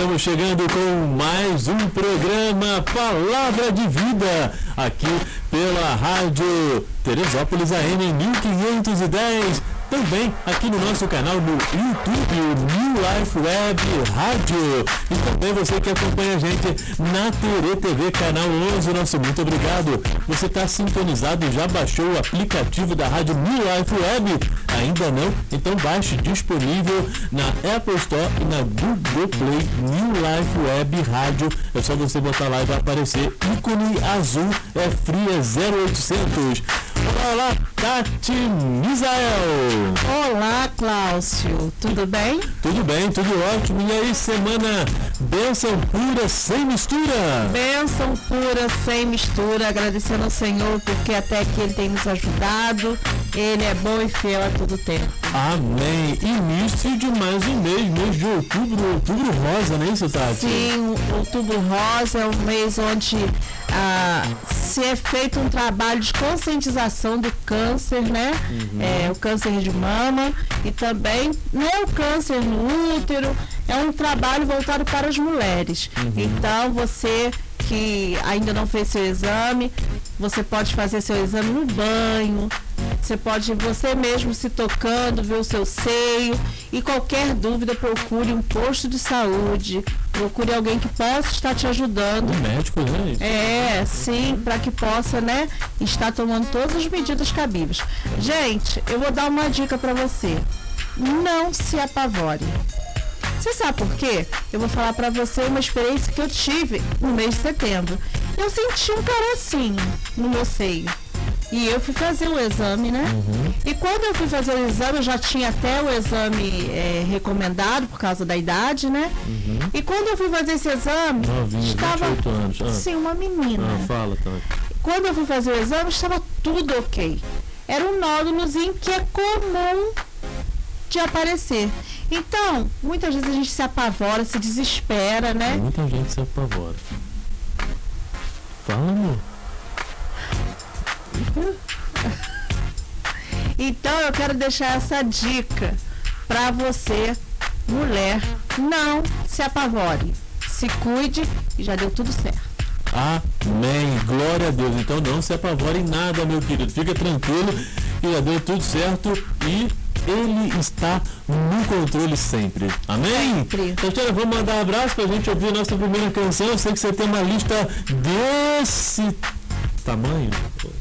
estamos chegando com mais um programa Palavra de Vida, aqui pela Rádio Teresópolis AM 1510 também aqui no nosso canal no YouTube, New Life Web Rádio. E também você que acompanha a gente na Tere TV, canal 11, nosso muito obrigado. Você está sintonizado, já baixou o aplicativo da Rádio New Life Web? Ainda não? Então baixe disponível na Apple Store e na Google Play New Life Web Rádio. É só você botar lá e vai aparecer ícone azul, é fria 0800. Olá, Tati Misael. Olá, Cláudio. Tudo bem? Tudo bem, tudo ótimo. E aí, semana bênção pura, sem mistura? Bênção pura, sem mistura. Agradecendo ao Senhor, porque até aqui Ele tem nos ajudado. Ele é bom e fiel a todo tempo. Amém. Início de mais um mês, mês de outubro, outubro rosa, não é isso, Tati? Sim, outubro rosa é um mês onde ah, se é feito um trabalho de conscientização do câncer, né? Uhum. É, o câncer de mama e também não é o câncer no útero, é um trabalho voltado para as mulheres. Uhum. Então você que ainda não fez seu exame, você pode fazer seu exame no banho, você pode você mesmo se tocando, ver o seu seio e qualquer dúvida procure um posto de saúde, procure alguém que possa estar te ajudando. Um médico, né? É, sim, para que possa, né, estar tomando todas as medidas cabíveis. Gente, eu vou dar uma dica para você. Não se apavore. Você sabe por quê? Eu vou falar para você uma experiência que eu tive no mês de setembro. Eu senti um carocinho no meu seio. E eu fui fazer o exame, né? Uhum. E quando eu fui fazer o exame, eu já tinha até o exame é, recomendado por causa da idade, né? Uhum. E quando eu fui fazer esse exame, Novinha, estava anos. Ah. sim, uma menina. Ah, fala, tá. Quando eu fui fazer o exame, estava tudo ok. Era um nódulozinho que é comum de aparecer. Então, muitas vezes a gente se apavora, se desespera, né? Muita gente se apavora. Fala, amor. Então eu quero deixar essa dica para você, mulher, não se apavore. Se cuide e já deu tudo certo. Amém. Glória a Deus. Então não se apavore em nada, meu querido. Fica tranquilo e já deu tudo certo e ele está no controle sempre. Amém? Sempre. Tatiana, vamos mandar um abraço para a gente ouvir a nossa primeira canção. Eu sei que você tem uma lista desse tamanho,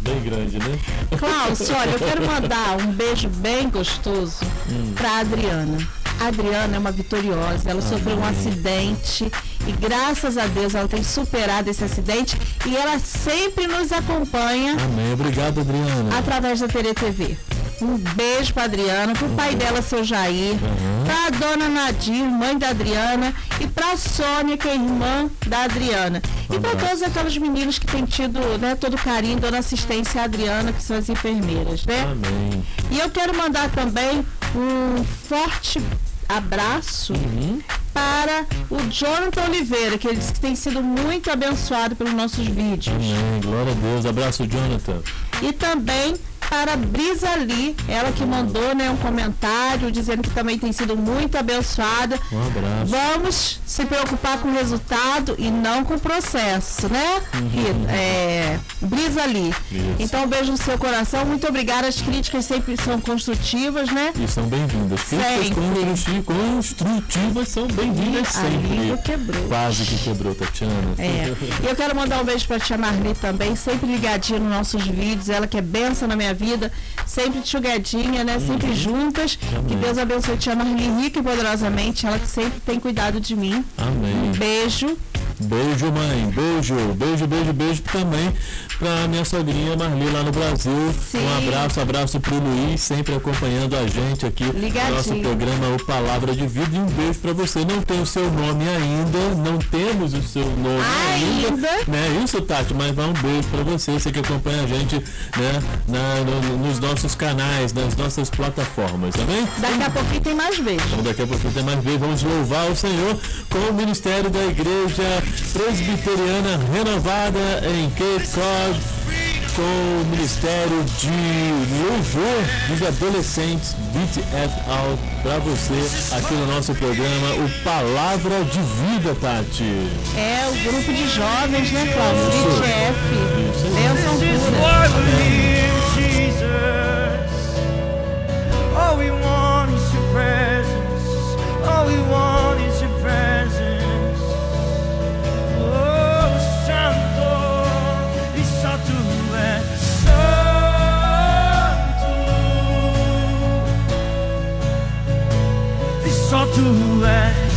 bem grande, né? Klaus, olha, eu quero mandar um beijo bem gostoso hum. para Adriana. A Adriana é uma vitoriosa, ela Amém. sofreu um acidente e graças a Deus ela tem superado esse acidente e ela sempre nos acompanha. Amém. Obrigado, Adriana. Através da TV TV. Um beijo para Adriana, para o pai dela, seu Jair, uhum. para a dona Nadir, mãe da Adriana, e para a Sônia, que é irmã da Adriana. E para todas aquelas meninas que têm tido né, todo carinho, dando assistência à Adriana, que são as enfermeiras, né? Amém. E eu quero mandar também um forte abraço uhum. para o Jonathan Oliveira, que ele disse que tem sido muito abençoado pelos nossos vídeos. Amém. Glória a Deus. Abraço, Jonathan. E também para Brisa Lee, ela que mandou né, um comentário dizendo que também tem sido muito abençoada. Um abraço. Vamos se preocupar com o resultado e não com o processo, né? Uhum. É, Brisa Lee. Isso. Então, um beijo no seu coração. Muito obrigada. As críticas sempre são construtivas, né? E são bem-vindas. Críticas construtivas são bem-vindas sempre. Quebrou. Quase que quebrou, Tatiana. É. E eu quero mandar um beijo para a Tia Marli também, sempre ligadinha nos nossos vídeos. Ela que é benção na minha vida, sempre enxugadinha, né? Sempre uhum. juntas. Amém. Que Deus abençoe Tia Marli rica e poderosamente. Ela que sempre tem cuidado de mim. Amém. Um beijo. Beijo, mãe. Beijo, beijo, beijo, beijo também para minha sogrinha Marli lá no Brasil. Sim. Um abraço, abraço pro Luiz, sempre acompanhando a gente aqui Ligadinho. no nosso programa O Palavra de Vida. E um beijo para você. Não tem o seu nome ainda, não temos o seu nome ainda. ainda. Né? Isso, Tati, mas vai um beijo para você, você que acompanha a gente né, na, no, nos nossos canais, nas nossas plataformas, tá bem? Daqui a pouquinho tem mais vezes. Então daqui a pouquinho tem mais vezes. Vamos louvar o Senhor com o Ministério da Igreja Presbiteriana Renovada em Cape Cod. com o Ministério de Louvor dos Adolescentes BTF Out para você aqui no nosso programa o Palavra de Vida, Tati. É o grupo de jovens, né, Cláudio? BTF. Bênção pura. All we want is your presence. All we want is tu és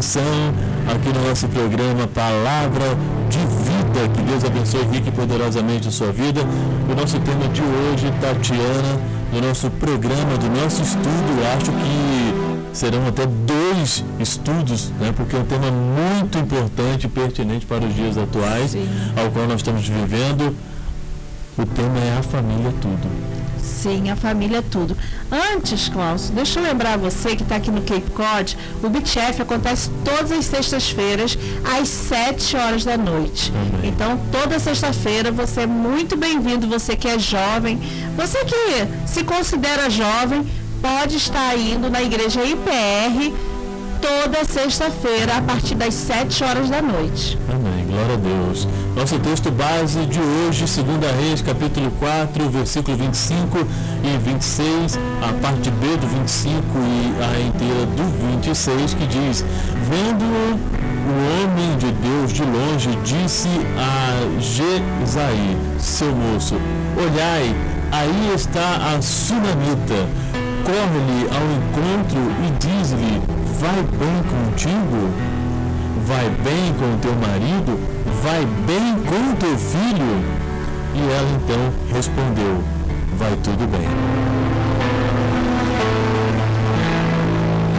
aqui no nosso programa Palavra de Vida. Que Deus abençoe rique e poderosamente a sua vida. O nosso tema de hoje, Tatiana, do nosso programa, do nosso estudo, acho que serão até dois estudos, né, porque é um tema muito importante e pertinente para os dias atuais, Sim. ao qual nós estamos vivendo. O tema é a família tudo. Sim, a família é tudo. Antes, Klaus, deixa eu lembrar você que está aqui no Cape Cod, o BTF acontece todas as sextas-feiras, às 7 horas da noite. Amém. Então, toda sexta-feira você é muito bem-vindo, você que é jovem, você que se considera jovem, pode estar indo na igreja IPR toda sexta-feira, a partir das 7 horas da noite. Amém. Glória a Deus. Nosso texto base de hoje, 2 Reis, capítulo 4, versículo 25 e 26, a parte B do 25 e a inteira do 26, que diz: Vendo o homem de Deus de longe, disse a Jezaí, seu moço: Olhai, aí está a sunamita corre-lhe ao encontro e diz-lhe: Vai bem contigo? Vai bem com teu marido? Vai bem com teu filho? E ela então respondeu: Vai tudo bem.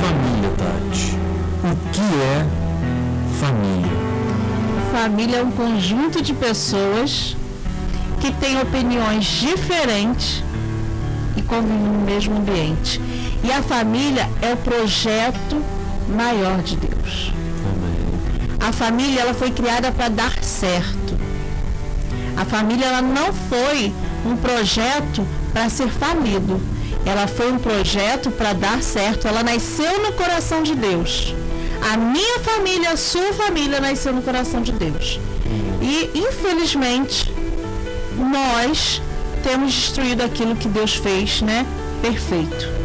Família, Tati. O que é família? Família é um conjunto de pessoas que têm opiniões diferentes e convivem no mesmo ambiente. E a família é o projeto maior de Deus. A família ela foi criada para dar certo. A família ela não foi um projeto para ser falido. Ela foi um projeto para dar certo. Ela nasceu no coração de Deus. A minha família, a sua família nasceu no coração de Deus. E infelizmente nós temos destruído aquilo que Deus fez, né? Perfeito.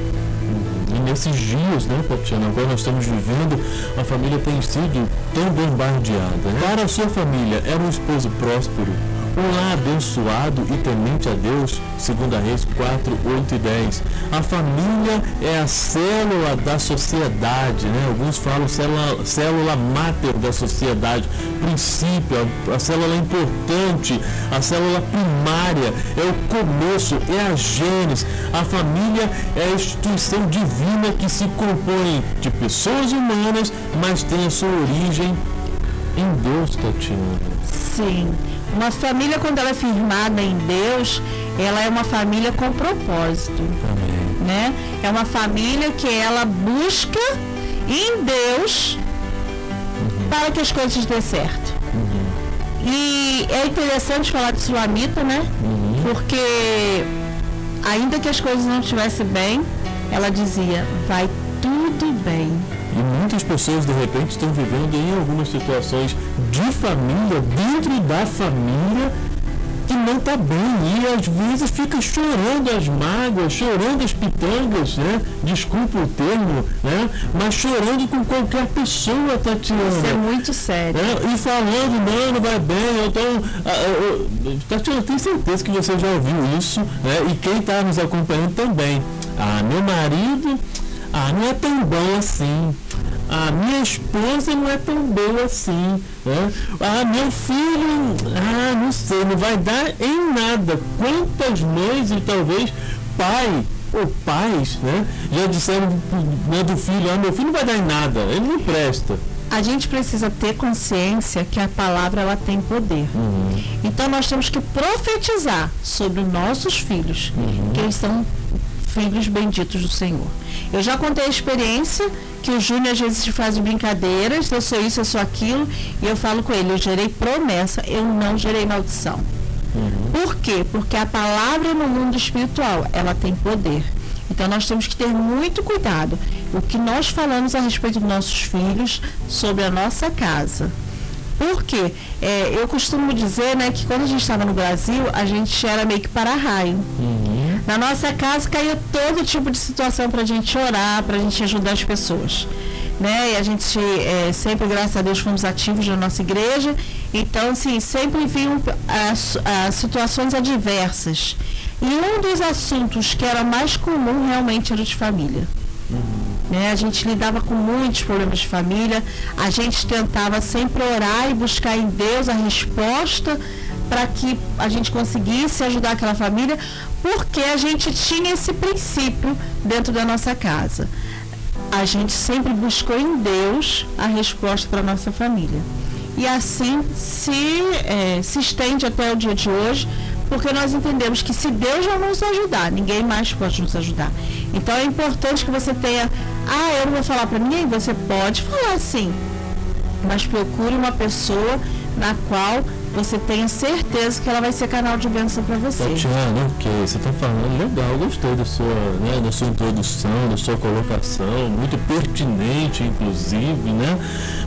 Nesses dias, né, Tatiana, agora nós estamos vivendo, a família tem sido tão bombardeada. Né? Para a sua família, era um esposo próspero, lar abençoado e temente a Deus, segundo a Reis 4, 8 e 10. A família é a célula da sociedade, né? Alguns falam célula, célula máter da sociedade, princípio, a, a célula importante, a célula primária, é o começo, é a gênese. A família é a instituição divina que se compõe de pessoas humanas, mas tem a sua origem em Deus, Tatiana. Sim. Uma família, quando ela é firmada em Deus, ela é uma família com propósito. Amém. Né? É uma família que ela busca em Deus uhum. para que as coisas dêem certo. Uhum. E é interessante falar de Sulamita, né? Uhum. Porque ainda que as coisas não estivessem bem, ela dizia, vai tudo bem. E muitas pessoas, de repente, estão vivendo em algumas situações de família, dentro da família, que não está bem. E às vezes fica chorando as mágoas, chorando as pitangas, né? Desculpa o termo, né? Mas chorando com qualquer pessoa, Tatiana. Isso é muito sério. Né? E falando, não, não vai bem. Então, Tatiana, tenho certeza que você já ouviu isso, né? E quem está nos acompanhando também. Ah, meu marido ah, não é tão bom assim. Ah, minha esposa não é tão boa assim. Né? Ah, meu filho, ah, não sei, não vai dar em nada. Quantas mães e talvez pai ou pais, né, já disseram né, do filho, ah, meu filho não vai dar em nada, ele não presta. A gente precisa ter consciência que a palavra ela tem poder. Uhum. Então nós temos que profetizar sobre nossos filhos, uhum. que eles são filhos benditos do Senhor. Eu já contei a experiência que o Júnior às vezes faz brincadeiras, eu sou isso, eu sou aquilo, e eu falo com ele, eu gerei promessa, eu não gerei maldição. Uhum. Por quê? Porque a palavra no mundo espiritual, ela tem poder. Então nós temos que ter muito cuidado. O que nós falamos a respeito dos nossos filhos, sobre a nossa casa. Porque é, eu costumo dizer né, que quando a gente estava no Brasil, a gente era meio que para-raio. Uhum. Na nossa casa caía todo tipo de situação para a gente orar, para a gente ajudar as pessoas. Né? E a gente é, sempre, graças a Deus, fomos ativos na nossa igreja. Então, assim, sempre vinham as, as situações adversas. E um dos assuntos que era mais comum realmente era de família. Uhum. Né? A gente lidava com muitos problemas de família, a gente tentava sempre orar e buscar em Deus a resposta para que a gente conseguisse ajudar aquela família, porque a gente tinha esse princípio dentro da nossa casa. A gente sempre buscou em Deus a resposta para a nossa família. E assim se, é, se estende até o dia de hoje, porque nós entendemos que se Deus não nos ajudar, ninguém mais pode nos ajudar. Então é importante que você tenha, ah, eu não vou falar para ninguém, você pode falar sim, mas procure uma pessoa na qual você tenha certeza que ela vai ser canal de bênção para você. Tatiana, ok, você está falando legal, gostei da sua, né, da sua introdução, da sua colocação, muito pertinente, inclusive, né?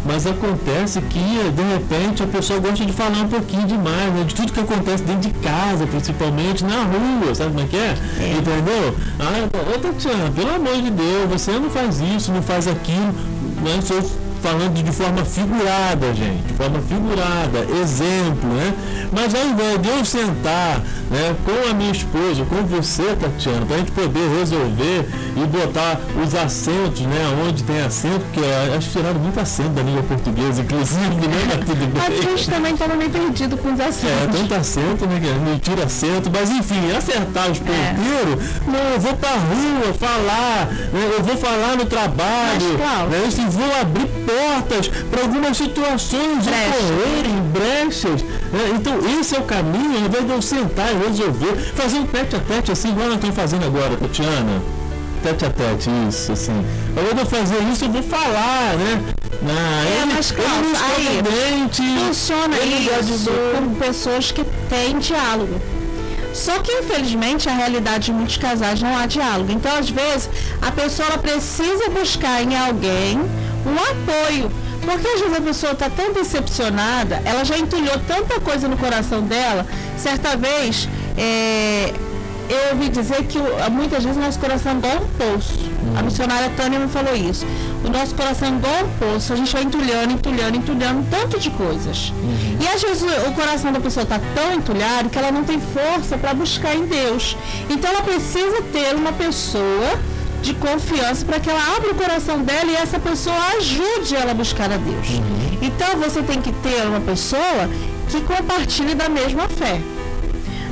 Mas acontece que, de repente, a pessoa gosta de falar um pouquinho demais, né? De tudo que acontece dentro de casa, principalmente na rua, sabe como é que é? é. Entendeu? Ah, ô Tatiana, pelo amor de Deus, você não faz isso, não faz aquilo, mas né? Falando de forma figurada, gente, de forma figurada, exemplo, né? Mas ao invés de eu sentar né, com a minha esposa, com você, Tatiana, para a gente poder resolver e botar os acentos, né, onde tem acento, que é, acho que tiraram muito acento da língua portuguesa, inclusive, né, mas tudo bem. A gente também estava meio perdido com os acentos. É, tanto acento, né, não tira acento, mas enfim, acertar os ponteiros, é. não, eu vou para rua falar, né, eu vou falar no trabalho, mas, né, assim, vou abrir portas para algumas situações ocorrerem, brechas. Né? Então, esse é o caminho, ao invés de eu sentar e resolver, fazer um tete a tete assim, igual nós estamos fazendo agora, Tatiana. Tete a tete, isso, assim. Ao invés de eu fazer isso, eu vou falar, né? Na, é, ele, mas claro, aí, dente, funciona isso com pessoas que têm diálogo. Só que infelizmente a realidade de muitos casais não há diálogo. Então, às vezes, a pessoa precisa buscar em alguém um apoio. Porque às vezes a pessoa está tão decepcionada, ela já entulhou tanta coisa no coração dela. Certa vez, é, eu ouvi dizer que muitas vezes o nosso coração é igual um poço. A missionária Tânia me falou isso. O nosso coração é igual um poço, a gente vai entulhando, entulhando, entulhando tanto de coisas. Uhum. E às vezes o coração da pessoa está tão entulhado que ela não tem força para buscar em Deus. Então ela precisa ter uma pessoa de confiança para que ela abra o coração dela e essa pessoa ajude ela a buscar a Deus. Uhum. Então você tem que ter uma pessoa que compartilhe da mesma fé.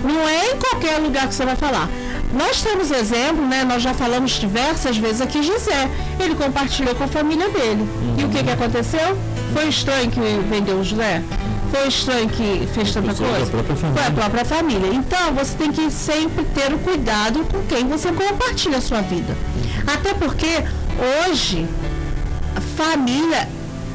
Não é em qualquer lugar que você vai falar. Nós temos exemplo, né? Nós já falamos diversas vezes aqui José. Ele compartilhou com a família dele. Uhum. E o que, que aconteceu? Foi estranho que vendeu o José? Foi estranho que fez tanta coisa? Foi a própria família. Então, você tem que sempre ter o cuidado com quem você compartilha a sua vida. Até porque hoje a família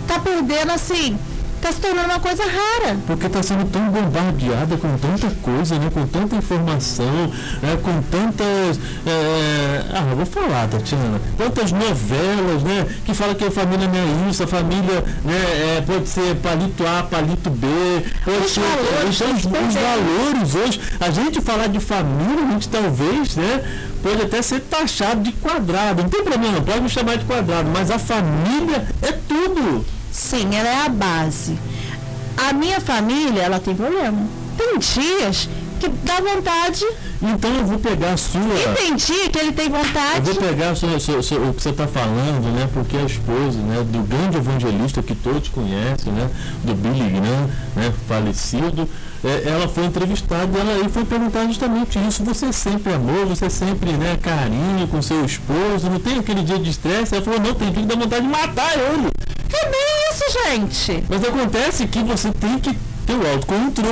está perdendo assim está se tornando uma coisa rara. Porque está sendo tão bombardeada com tanta coisa, né? com tanta informação, né? com tantas. É... Ah, vou falar, Tatiana. Tantas novelas, né? Que fala que a família não é isso, a família né? É, pode ser palito A, palito B, pode os ser. Valores, então, os, os valores hoje. A gente falar de família, a gente talvez, né? Pode até ser taxado de quadrado. Não tem problema, pode me chamar de quadrado, mas a família é tudo. Sim, ela é a base. A minha família, ela tem problema. Tem dias que dá vontade. Então eu vou pegar a sua. Entendi que ele tem vontade. Eu vou pegar a sua, sua, sua, o que você está falando, né? Porque a esposa, né, do grande evangelista que todos conhecem, né? Do Billy Graham, né? Falecido. É, ela foi entrevistada e ela aí foi perguntar justamente isso. Você sempre amou, você sempre, né, carinho com seu esposo, não tem aquele dia de estresse? Ela falou, não, tem dia que dá vontade de matar ele. Isso, gente? Mas acontece que você tem que ter o autocontrole.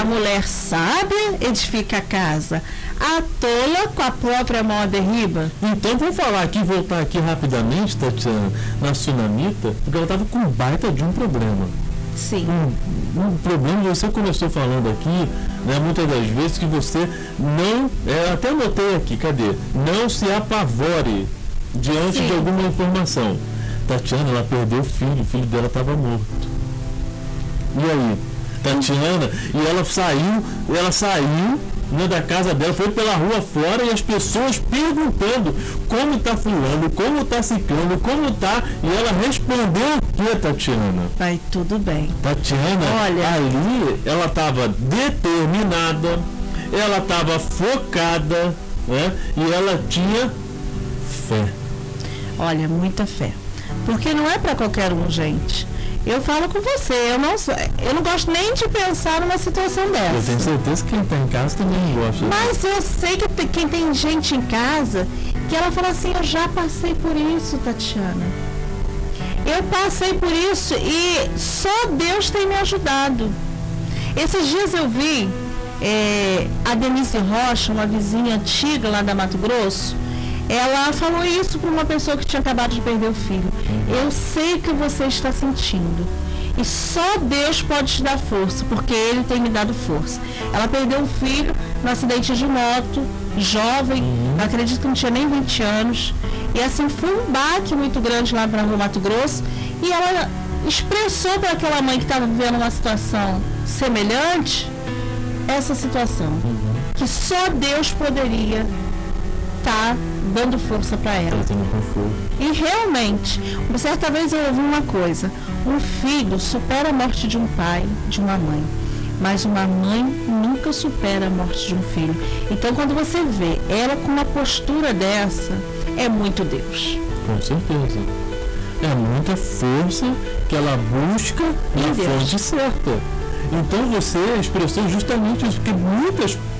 A mulher sábia edifica a casa. A tola com a própria mão derriba. Então vamos falar aqui, voltar aqui rapidamente, Tatiana, na Sunamita, porque ela estava com baita de um problema. Sim. Um, um, problema, você começou falando aqui, né, muitas das vezes, que você não. É, até anotei aqui, cadê? Não se apavore diante Sim. de alguma informação. Tatiana, ela perdeu o filho, o filho dela estava morto. E aí? Tatiana, e ela saiu, ela saiu né, da casa dela, foi pela rua fora e as pessoas perguntando como tá fulano, como tá ciclando, como tá, e ela respondeu o que, Tatiana? Vai tudo bem. Tatiana, Olha, ali ela estava determinada, ela estava focada, né? E ela tinha fé. Olha, muita fé. Porque não é para qualquer um, gente. Eu falo com você, eu não sou, eu não gosto nem de pensar numa situação dessa. Eu tenho certeza que quem está em casa também não gosta. Mas eu sei que tem- quem tem gente em casa que ela fala assim, eu já passei por isso, Tatiana. Eu passei por isso e só Deus tem me ajudado. Esses dias eu vi eh, a Denise Rocha, uma vizinha antiga lá da Mato Grosso, ela falou isso para uma pessoa que tinha acabado de perder o filho. Eu sei o que você está sentindo. E só Deus pode te dar força, porque Ele tem me dado força. Ela perdeu um filho no acidente de moto, jovem, acredito que não tinha nem 20 anos. E assim, foi um baque muito grande lá para o Mato Grosso. E ela expressou para aquela mãe que estava vivendo uma situação semelhante essa situação. Que só Deus poderia estar dando força para ela. Conforto. E realmente, uma certa vez eu ouvi uma coisa: um filho supera a morte de um pai, de uma mãe. Mas uma mãe nunca supera a morte de um filho. Então, quando você vê ela com uma postura dessa, é muito Deus. Com certeza. É muita força que ela busca na fonte certa. Então você expressou justamente isso, porque muitas pessoas,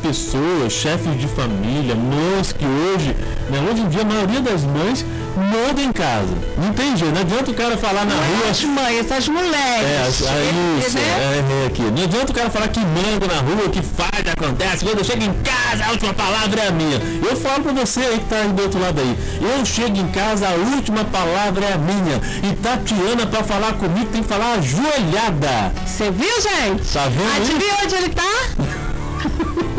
chefes de família, mães que hoje, né, hoje em dia a maioria das mães mandam em casa. Não tem jeito, não adianta o cara falar na rua. As mães, essas mulheres. É, as- é isso, né? é, é aqui. Não adianta o cara falar que manda na rua, que faz, acontece. Quando eu chego em casa, a última palavra é a minha. Eu falo pra você aí que tá aí do outro lado aí. Eu chego em casa, a última palavra é a minha. E Tatiana, pra falar comigo, tem que falar ajoelhada. Você viu, gente? Tá vendo? Adivinha onde ele tá?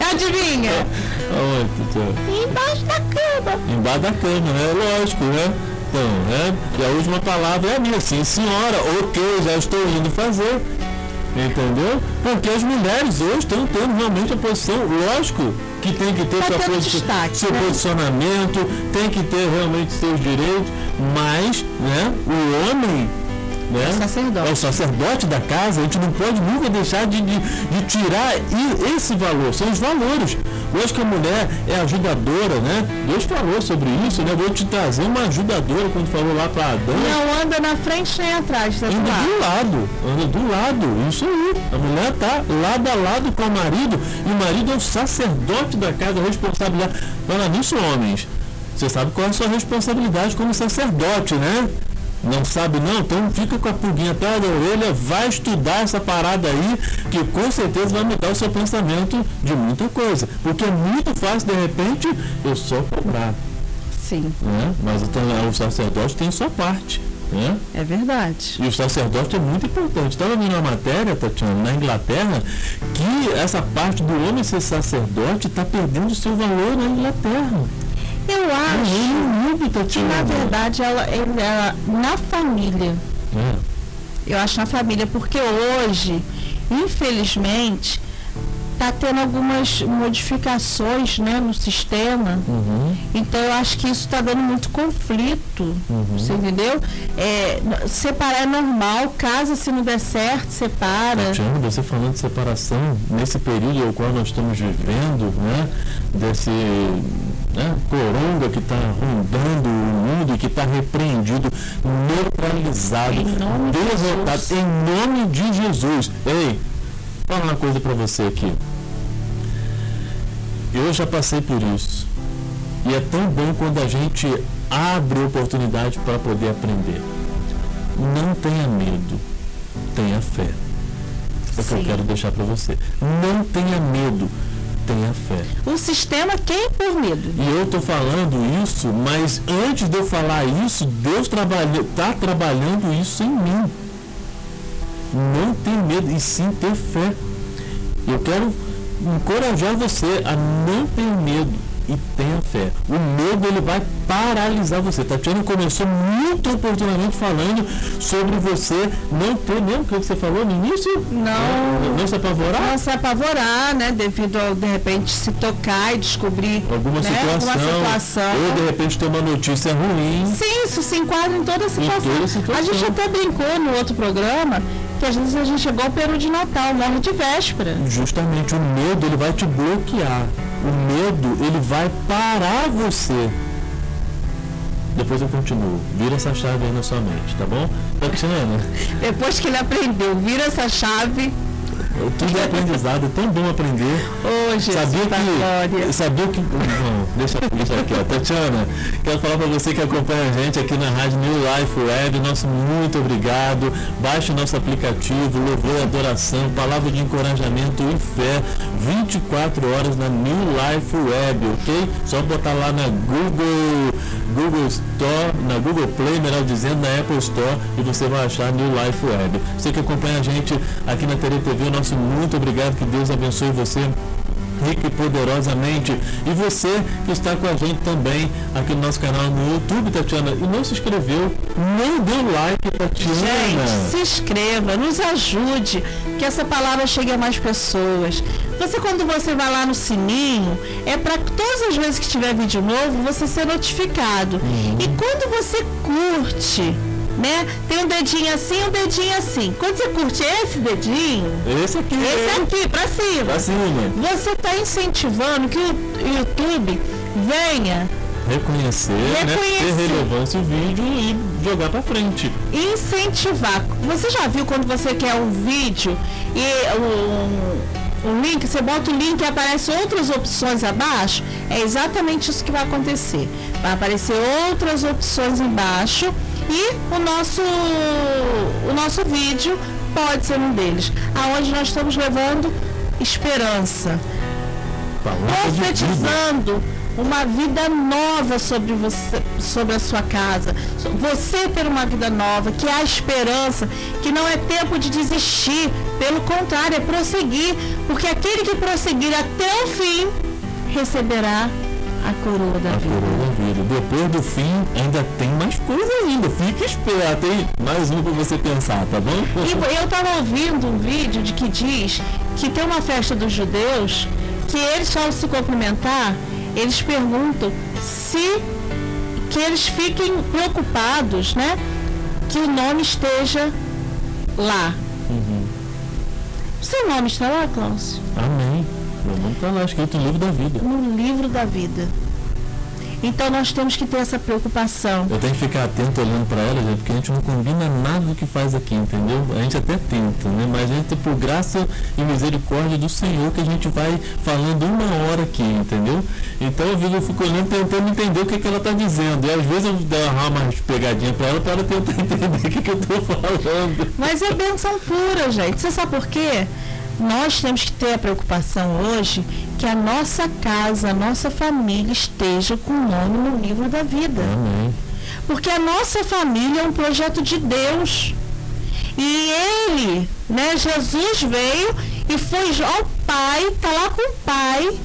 Adivinha? Aonde, Tatiana? Embaixo da cama. Embaixo da cama, né? Lógico, né? Então, né? E a última palavra é a minha. Sim, senhora, ok, já estou indo fazer. Entendeu? Porque as mulheres hoje estão tendo realmente a posição, lógico, que tem que ter Tá sua posi- destaque, seu né? posicionamento, tem que ter realmente seus direitos, mas né, o homem né, É o sacerdote. é o sacerdote da casa, a gente não pode nunca deixar de, de, de tirar esse valor, são os valores. Hoje que a mulher é ajudadora, né? Deus falou sobre isso, né? Vou te trazer uma ajudadora quando falou lá para Adão. Não anda na frente nem atrás, tá Anda do lado, anda do lado, isso aí. A mulher tá lado a lado com o marido e o marido é o sacerdote da casa, a responsabilidade. Fala nisso, homens. Você sabe qual é a sua responsabilidade como sacerdote, né? Não sabe não? Então fica com a pulguinha atrás da orelha, vai estudar essa parada aí, que com certeza vai mudar o seu pensamento de muita coisa. Porque é muito fácil, de repente, eu só cobrar. Sim, Né? Mas então, o sacerdote tem sua parte. Né? é verdade. E o sacerdote é muito importante. Estava vendo uma matéria, Tatiana, na Inglaterra, que essa parte do homem ser sacerdote está perdendo seu valor na Inglaterra. Eu acho que na verdade ela, ela- na família, É. eu acho na família, porque hoje, infelizmente, tá tendo algumas modificações né, no sistema. Uhum. Então eu acho que isso está dando muito conflito. Uhum. Você entendeu? É, separar é normal, casa se não der certo, separa. Tatiana, você falando de separação, nesse período ao qual nós estamos vivendo, né, desse né, coronga que está rondando o mundo e que está repreendido, neutralizado, derrotado, em nome de Jesus. Ei, fala uma coisa para você aqui. Eu já passei por isso. E é tão bom quando a gente abre oportunidade para poder aprender. Não tenha medo, tenha fé. É o que eu quero deixar para você. Não tenha medo, tenha fé. O sistema quem por medo? E eu estou falando isso, mas antes de eu falar isso, Deus está trabalhando isso em mim. Não ter medo, e sim ter fé. Eu quero encorajar você a não ter medo e tenha fé. O medo ele vai paralisar você. Tatiana começou muito oportunamente falando sobre você não ter medo. O que você falou no início? Não. Não se apavorar? Não se apavorar, né? Devido ao, de repente, se tocar e descobrir Alguma né, situação, alguma situação. ou de repente ter uma notícia ruim. Sim, isso se enquadra em toda a situação. toda situação. A gente até brincou no outro programa que às vezes a gente chegou ao peru de Natal, morre de véspera. Justamente o medo ele vai te bloquear. O medo ele vai parar você. depois eu continuo. Vira essa chave aí na sua mente, tá bom? Tatiana. Depois que ele aprendeu, vira essa chave tudo é aprendizado, é tão bom aprender. Hoje, sabia que, sabia que. Não, deixa, deixa aqui, ó. Tatiana, quero falar para você que acompanha a gente aqui na Rádio New Life Web. Nosso muito obrigado. Baixe o nosso aplicativo, louvor e adoração, palavra de encorajamento e fé. 24 horas na New Life Web, ok? Só botar lá na Google, Google Store, na Google Play, melhor dizendo, na Apple Store, e você vai achar New Life Web. Você que acompanha a gente aqui na TV, nosso muito obrigado, que Deus abençoe você rica e poderosamente. E você que está com a gente também aqui no nosso canal no YouTube, Tatiana, e não se inscreveu, não deu like, Tatiana. Gente, se inscreva, nos ajude, que essa palavra chegue a mais pessoas. Você, quando você vai lá no sininho, é para todas as vezes que tiver vídeo novo, você ser notificado. Uhum. E quando você curte, né? Tem um dedinho assim, um dedinho assim. Quando você curte esse dedinho, esse aqui, esse aqui para cima, pra cima, você está incentivando que o YouTube venha reconhecer, reconhecer. Né, ter relevância o vídeo e jogar para frente. Incentivar. Você já viu quando você quer um vídeo e um, um link, você bota o link e aparecem outras opções abaixo? É exatamente isso que vai acontecer. Vai aparecer outras opções embaixo e o nosso, o nosso vídeo pode ser um deles, aonde nós estamos levando esperança, profetizando uma vida nova sobre você, sobre a sua casa. Você ter uma vida nova, que há esperança, que não é tempo de desistir, pelo contrário, é prosseguir, porque aquele que prosseguir até o fim receberá a coroa da a vida. Coroa da vida. Depois do fim, ainda tem mais coisa ainda. Fique esperto, tem mais um para você pensar, tá bom? E eu estava ouvindo um vídeo de que diz que tem uma festa dos judeus que eles, ao se cumprimentar, eles perguntam se que eles fiquem preocupados, né? Que o nome esteja lá. Uhum. Seu nome está lá, Cláudio? Amém. Nome está lá escrito no livro da vida. No livro da vida. Então nós temos que ter essa preocupação. Eu tenho que ficar atento olhando para ela, gente, porque a gente não combina nada do que faz aqui, entendeu? A gente até tenta, né? Mas a gente, por graça e misericórdia do Senhor, que a gente vai falando uma hora aqui, entendeu? Então eu fico olhando, tentando entender o que, que ela está dizendo. E às vezes eu dou uma pegadinha para ela, para ela tentar entender o que, que eu estou falando. Mas é benção pura, gente. Você sabe por quê? Nós temos que ter a preocupação hoje que a nossa casa, a nossa família esteja com o nome no livro da vida. Amém. Porque a nossa família é um projeto de Deus. E ele, né, Jesus veio e foi ao Pai, está lá com o Pai,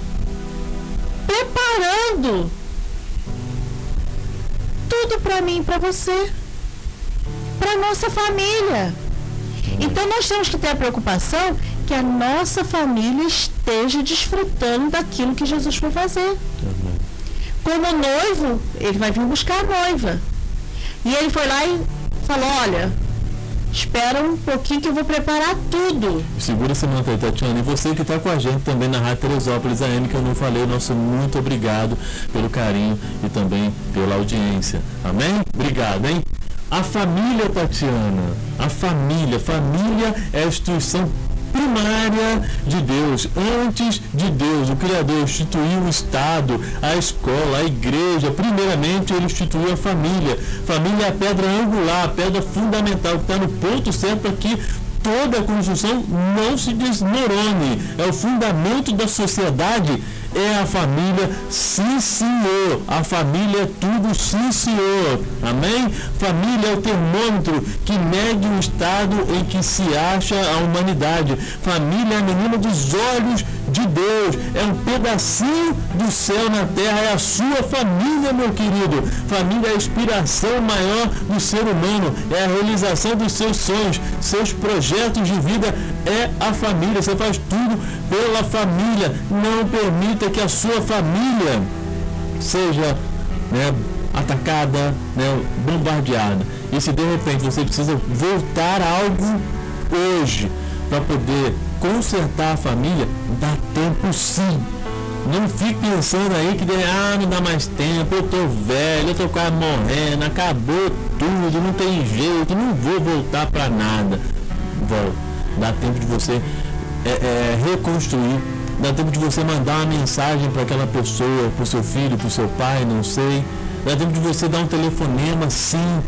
preparando tudo para mim e para você, para nossa família. Então nós temos que ter a preocupação que a nossa família esteja desfrutando daquilo que Jesus foi fazer. Como noivo, ele vai vir buscar a noiva. E ele foi lá e falou: Olha, espera um pouquinho que eu vou preparar tudo. Segura esse manto aí, Tatiana. E você que está com a gente também na Rádio Teresópolis AM, que eu não falei, nosso muito obrigado pelo carinho e também pela audiência. Amém? Obrigado, hein? A família, Tatiana, a família, família é a instituição primária de Deus. Antes de Deus, o Criador instituiu o Estado, a escola, a igreja. Primeiramente, ele instituiu a família. Família é a pedra angular, a pedra fundamental, que está no ponto certo para que toda a construção não se desmorone. É o fundamento da sociedade é a família, sim senhor. A família é tudo, sim senhor. Amém? Família é o termômetro que mede o estado em que se acha a humanidade. Família é a menina dos olhos de Deus. É um pedacinho do céu na terra. É a sua família, meu querido. Família é a inspiração maior do ser humano. É a realização dos seus sonhos, seus projetos de vida. É a família. Você faz tudo pela família. Não permita que a sua família seja né, atacada, né, bombardeada. E se de repente você precisa voltar a algo hoje para poder consertar a família, dá tempo sim. Não fique pensando aí que ah, não dá mais tempo, eu tô velho, eu tô quase morrendo, acabou tudo, não tem jeito, não vou voltar para nada. Volta. Dá tempo de você é, é, reconstruir, dá tempo de você mandar uma mensagem para aquela pessoa, para o seu filho, para o seu pai, não sei. Dá tempo de você dar um telefonema, sim.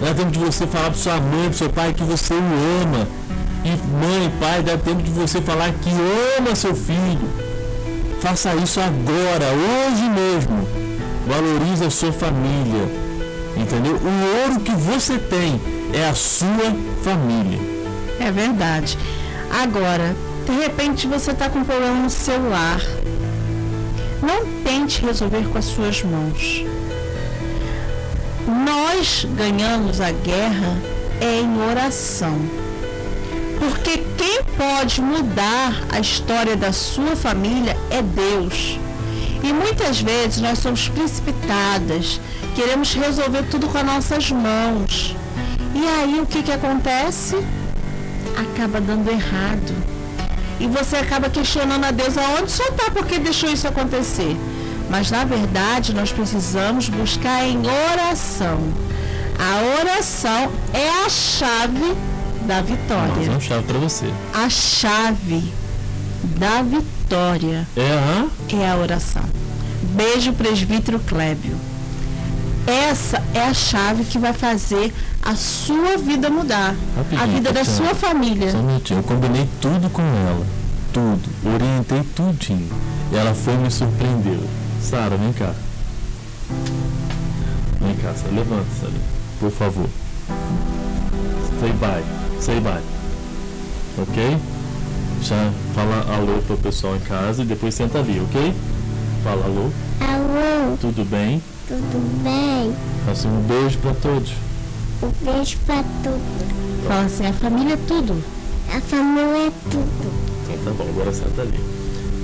Dá tempo de você falar para sua mãe, para seu pai que você o ama. E mãe, pai, dá tempo de você falar que ama seu filho Faça isso agora, hoje mesmo. Valorize a sua família. Entendeu? O ouro que você tem é a sua família. É verdade. Agora, de repente você está com um problema no celular. Não tente resolver com as suas mãos. Nós ganhamos a guerra em oração. Porque quem pode mudar a história da sua família é Deus. E muitas vezes nós somos precipitadas, queremos resolver tudo com as nossas mãos. E aí o que, que acontece? Acaba dando errado. E você acaba questionando a Deus aonde senhor está, porque deixou isso acontecer. Mas na verdade nós precisamos buscar em oração. A oração é a chave da vitória. chave para você. A chave da vitória é a, é a oração. Beijo, presbítero Clébio. Essa é a chave que vai fazer a sua vida mudar. Rapidinho, a vida da sua família. Só um minutinho. Eu combinei tudo com ela. Tudo. Orientei tudinho. E ela foi e me surpreendeu. Sara, vem cá. Vem cá, Sara. Levanta, Sara. Por favor. Say bye. Say bye. Ok? Já fala alô pro pessoal em casa e depois senta ali, ok? Fala alô. Alô. Tudo bem? Tudo bem. Faça um beijo para todos. Um beijo para todos. Fala assim, a família é tudo. A família é tudo. Então tá bom, agora senta ali.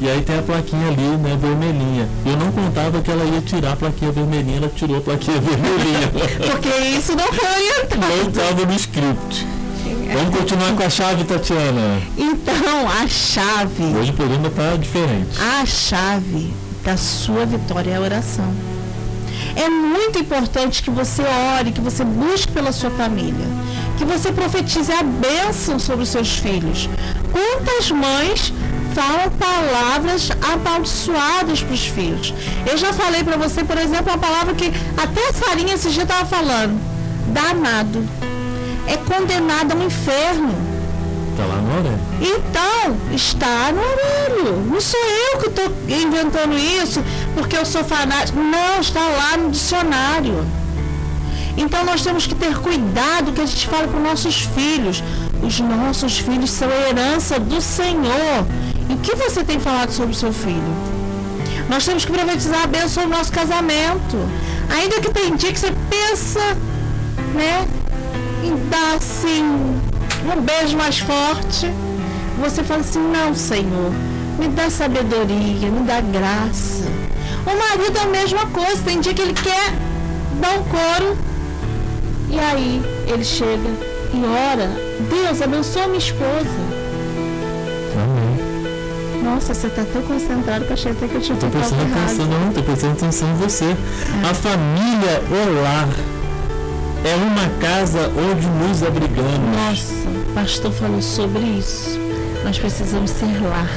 E aí tem a plaquinha ali, né, vermelhinha. Eu não contava que ela ia tirar a plaquinha vermelhinha, ela tirou a plaquinha vermelhinha. Porque isso não foi orientado. Não estava no script. Vamos continuar com a chave, Tatiana. Então, a chave. Hoje o programa está diferente. A chave da sua vitória é a oração. É muito importante que você ore, que você busque pela sua família, que você profetize a bênção sobre os seus filhos. Quantas mães falam palavras amaldiçoadas para os filhos? Eu já falei para você, por exemplo, uma palavra que até a Sarinha esse dia estava falando: danado é condenado ao inferno. Está lá no horário. Então, está no horário. Não sou eu que estou inventando isso porque eu sou fanático. Não, está lá no dicionário. Então nós temos que ter cuidado que a gente fala para os nossos filhos. Os nossos filhos são a herança do Senhor. E o que você tem falado sobre o seu filho? Nós temos que profetizar a bênção sobre o nosso casamento. Ainda que tem dia que você pensa, né? Dá assim um beijo mais forte, você fala assim, não Senhor, me dá sabedoria, me dá graça. O marido é a mesma coisa, tem dia que ele quer dar um coro e aí ele chega e ora, Deus abençoa minha esposa. Nossa, você está tão concentrado que eu achei até que eu tinha Estou prestando atenção, não, estou prestando atenção em você. É. A família é lar é uma casa onde nos abrigamos. Nossa, o pastor falou sobre isso. Nós precisamos ser lar.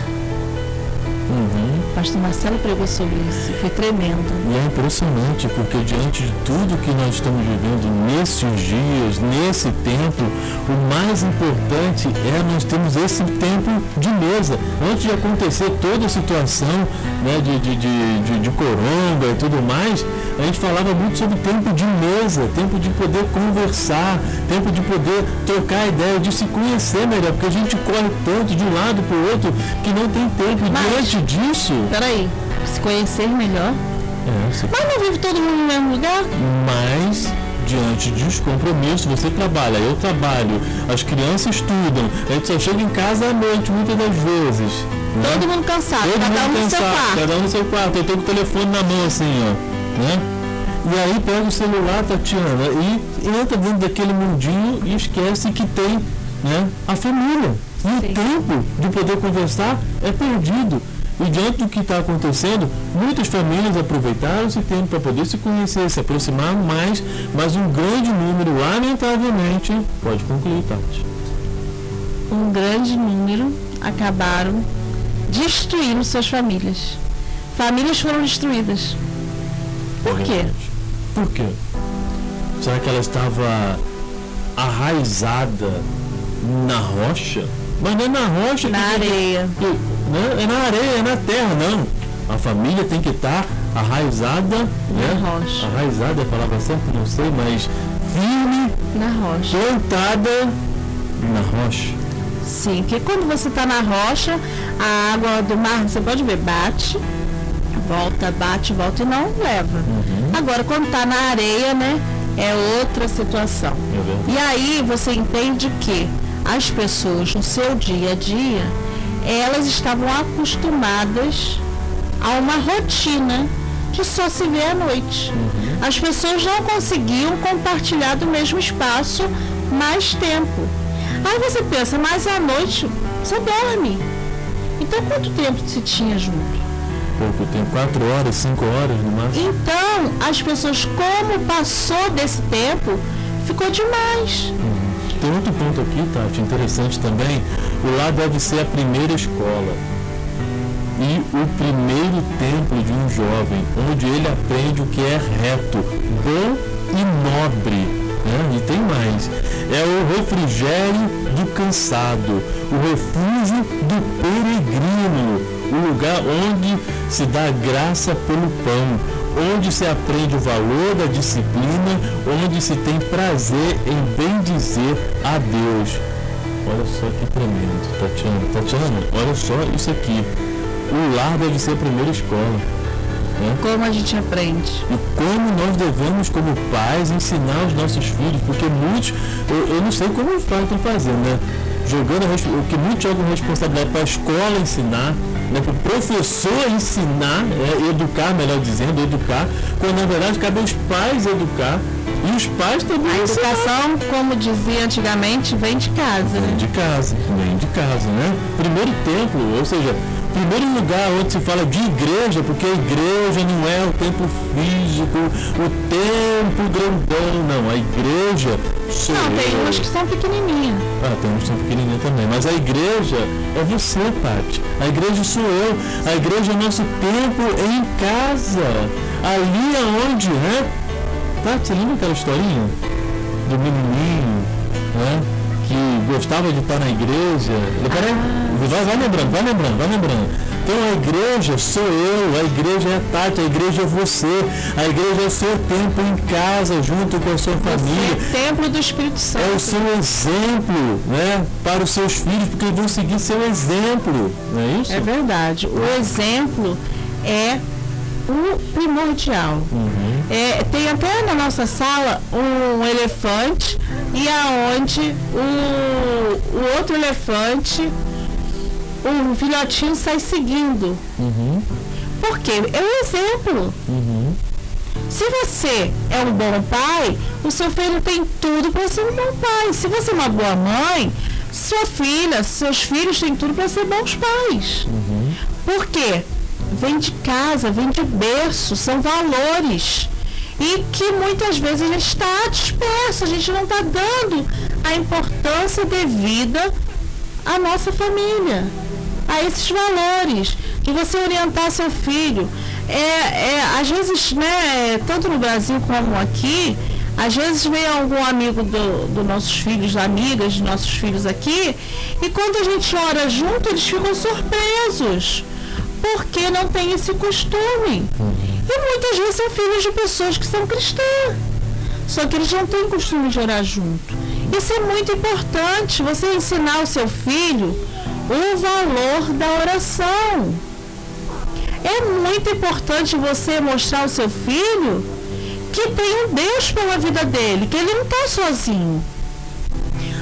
Uhum. Pastor Marcelo pregou sobre isso, foi tremendo. E é impressionante, porque diante de tudo que nós estamos vivendo nesses dias, nesse tempo, o mais importante é nós termos esse tempo de mesa. Antes de acontecer toda a situação né, de, de, de, de, de coronga e tudo mais, a gente falava muito sobre tempo de mesa, tempo de poder conversar, tempo de poder trocar ideia, de se conhecer melhor, porque a gente corre tanto de um lado para o outro que não tem tempo. E diante disso. Peraí, se conhecer melhor. É. Mas não vive todo mundo no mesmo lugar? Mas diante dos compromissos, você trabalha, eu trabalho, as crianças estudam, a gente só chega em casa à noite muitas das vezes. Né? Todo mundo cansado, todo cada mundo um cansado, no seu quarto. Cada um no seu quarto, eu tô com o telefone na mão assim, ó né? E aí pega o celular, Tatiana, e entra dentro daquele mundinho e esquece que tem, né, a família. E Sim. o tempo de poder conversar é perdido. E diante do que está acontecendo, muitas famílias aproveitaram esse tempo para poder se conhecer, se aproximar mais, mas um grande número, lamentavelmente, pode concluir, Tati. Um grande número acabaram destruindo suas famílias. Famílias foram destruídas. Por quê? Por quê? Será que ela estava arraizada na rocha? Mas não é na rocha. Na areia. Não, é na areia, é na terra, não. A família tem que estar arraizada, né? Na rocha. Arraizada é a palavra certa, não sei, mas firme, Na rocha. plantada na rocha. Sim, porque quando você está na rocha, a água do mar, você pode ver, bate, volta, bate, volta e não leva. Agora, quando está na areia, né, é outra situação. É. E aí você entende que as pessoas no seu dia a dia, elas estavam acostumadas a uma rotina de só se ver à noite. As pessoas não conseguiam compartilhar do mesmo espaço mais tempo. Aí você pensa, mas à noite você dorme. Então quanto tempo se tinha junto? Pouco tempo, quatro horas, cinco horas no máximo. Então as pessoas, como passou desse tempo, ficou demais. Tem outro ponto aqui, Tati, interessante também. O lar deve ser a primeira escola e o primeiro templo de um jovem, onde ele aprende o que é reto, bom e nobre. né? E tem mais. É o refrigério do cansado, o refúgio do peregrino, o lugar onde se dá graça pelo pão, onde se aprende o valor da disciplina, onde se tem prazer em bendizer a Deus. Olha só que tremendo, Tatiana. Tatiana, olha só isso aqui. O lar deve ser a primeira escola. Como a gente aprende. E como nós devemos, como pais, ensinar os nossos filhos, porque muitos, eu, eu não sei como os pais estão fazendo, né? Jogando o que muitos jogam responsabilidade para a escola ensinar, né? para o professor ensinar, é, educar, melhor dizendo, educar, quando na verdade cabe aos pais educar e os pais também A educação, como dizia antigamente, vem de casa, Vem né? de casa, vem de casa, né? Primeiro templo, ou seja, primeiro lugar onde se fala de igreja, porque a igreja não é o templo físico, o templo grandão, não. A igreja sou Não, tem eu. umas que são pequenininhas. Ah, tem uns que são pequenininhos também. Mas a igreja é você, Paty. A igreja sou eu. A igreja é nosso templo em casa. Ali aonde, né? Paty, você lembra aquela historinha? Do menininho, né? Que gostava de estar na igreja. Peraí, vai, vai lembrando, vai lembrando, vai lembrando. Então a igreja sou eu, a igreja é a Tati, a igreja é você, a igreja é o seu tempo em casa, junto com a sua família Você é templo do Espírito é o Santo. seu exemplo, né, para os seus filhos, porque eles vão seguir seu exemplo, não é isso? É verdade. O exemplo é o primordial. Uhum. É, tem até na nossa sala um elefante e aonde o, o outro elefante, o filhotinho sai seguindo. Uhum. Por quê? É um exemplo. Uhum. Se você é um bom pai, o seu filho tem tudo para ser um bom pai. Se você é uma boa mãe, sua filha, seus filhos têm tudo para ser bons pais. Por quê? Vem de casa, vem de berço, são valores. E que muitas vezes ele está disperso, a gente não está dando a importância devida à nossa família, a esses valores, de você orientar seu filho. É, é, às vezes, né, tanto no Brasil como aqui, às vezes vem algum amigo dos do nossos filhos, amigas de nossos filhos aqui, e quando a gente ora junto, eles ficam surpresos, porque não tem esse costume. E muitas vezes são filhos de pessoas que são cristãs. Só que eles não têm costume de orar junto. Isso é muito importante, você ensinar ao seu filho o valor da oração. É muito importante você mostrar ao seu filho que tem um Deus pela vida dele, que ele não está sozinho.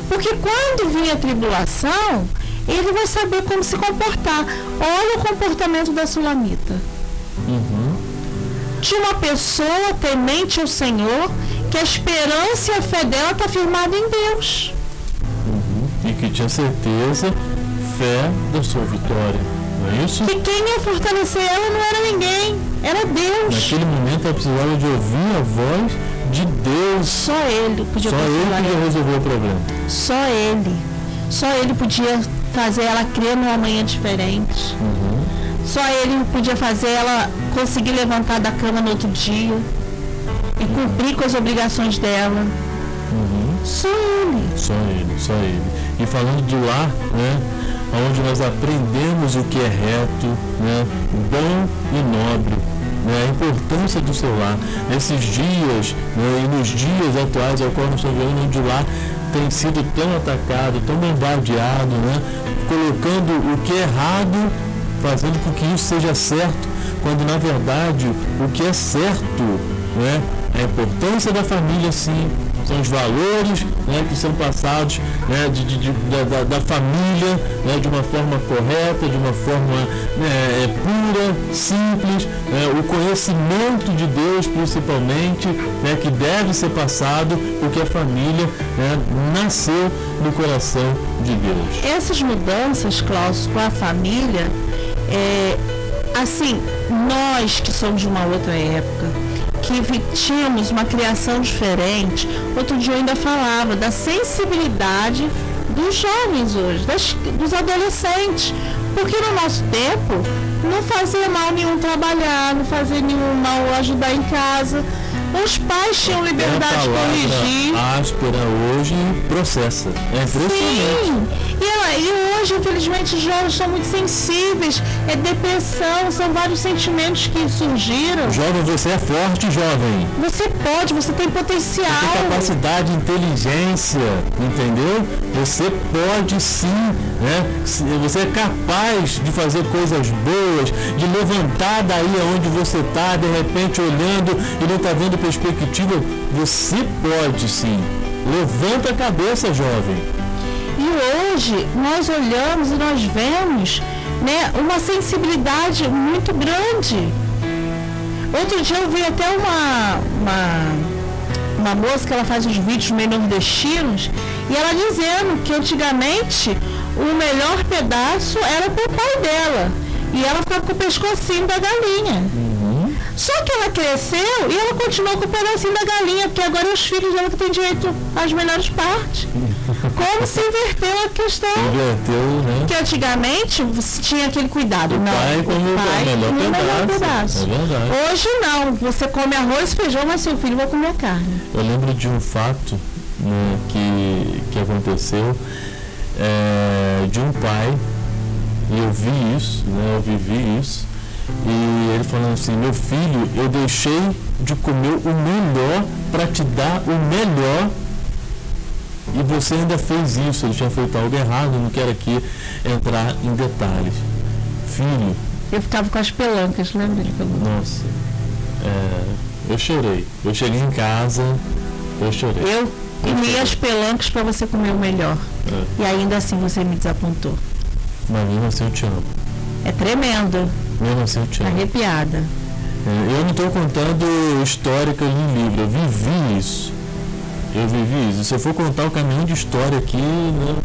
Porque quando vir a tribulação, ele vai saber como se comportar. Olha o comportamento da Sulamita. De uma pessoa temente ao Senhor, que a esperança e a fé dela está firmada em Deus. E que tinha certeza, fé da sua vitória. Não é isso? Que quem ia fortalecer ela não era ninguém, era Deus. Naquele momento ela precisava de ouvir a voz de Deus. Só ele podia Só ele podia ela. resolver o problema. Só ele. Só ele podia fazer ela crer numa manhã diferente. Uhum. Só ele podia fazer ela conseguir levantar da cama no outro dia e cumprir com as obrigações dela. Uhum. Só ele. Só ele, só ele. E falando do lar, né? Onde nós aprendemos o que é reto, né? Bom e nobre. Né, a importância do seu lar. Nesses dias né, e nos dias atuais ao qual nós estamos vivendo, onde lar tem sido tão atacado, tão bombardeado, né, colocando o que é errado, fazendo com que isso seja certo, quando na verdade o que é certo né, a importância da família sim, são os valores né, que são passados né, de, de- de- da, da- família né, de uma forma correta, de uma forma né, é, pura, simples, né, o conhecimento de Deus principalmente, né, que deve ser passado porque a família né, nasceu no coração de Deus. Essas mudanças, Klaus, com a família, é, assim, nós que somos de uma outra época, que tínhamos uma criação diferente, outro dia eu ainda falava da sensibilidade dos jovens hoje, das- dos adolescentes. Porque no nosso tempo não fazia mal nenhum trabalhar, não fazia nenhum mal ajudar em casa. Os pais tinham liberdade de corrigir. áspera hoje processa. É impressionante. Sim! E, ela- e hoje, infelizmente, os jovens estão muito sensíveis. É depressão, são vários sentimentos que surgiram. Jovem, você é forte, jovem. Você pode, você tem potencial. Tem capacidade, inteligência, entendeu? Você pode sim, né? Você é capaz de fazer coisas boas, de levantar daí aonde você está, de repente olhando e não está vendo perspectiva. Você pode sim. Levanta a cabeça, jovem. E hoje nós olhamos e nós vemos né, uma sensibilidade muito grande. Outro dia eu vi até uma, uma, uma moça que ela faz uns vídeos meio nordestinos e ela dizendo que antigamente o melhor pedaço era pro pai dela. E ela ficava com o pescocinho da galinha. Só que ela cresceu e ela continuou com o pedacinho da galinha, porque agora os filhos dela que têm direito às melhores partes. Como se inverteu a questão? Inverteu, né? Porque antigamente você tinha aquele cuidado. O não, pai como o melhor como o melhor pedaço. pedaço. É verdade. Hoje não, você come arroz e feijão, mas seu filho vai comer carne. Eu lembro de um fato né, que, que aconteceu é, de um pai, e eu vi isso, né, eu vivi isso, e ele falando assim, meu filho, eu deixei de comer o melhor para te dar o melhor e você ainda fez isso, ele tinha feito algo errado, não quero aqui entrar em detalhes. Filho, Eu ficava com as pelancas, lembra de pelanca? nossa, é, eu chorei. Eu cheguei em casa, eu chorei. Eu comi as pelancas para você comer o melhor. É. E ainda assim você me desapontou. Mas mesmo assim eu te amo. É tremendo, Mesmo assim eu te amo. arrepiada. É, Eu não estou contando li em livro, eu vivi isso. Eu vivi isso. Se eu for contar o caminho de história aqui, né,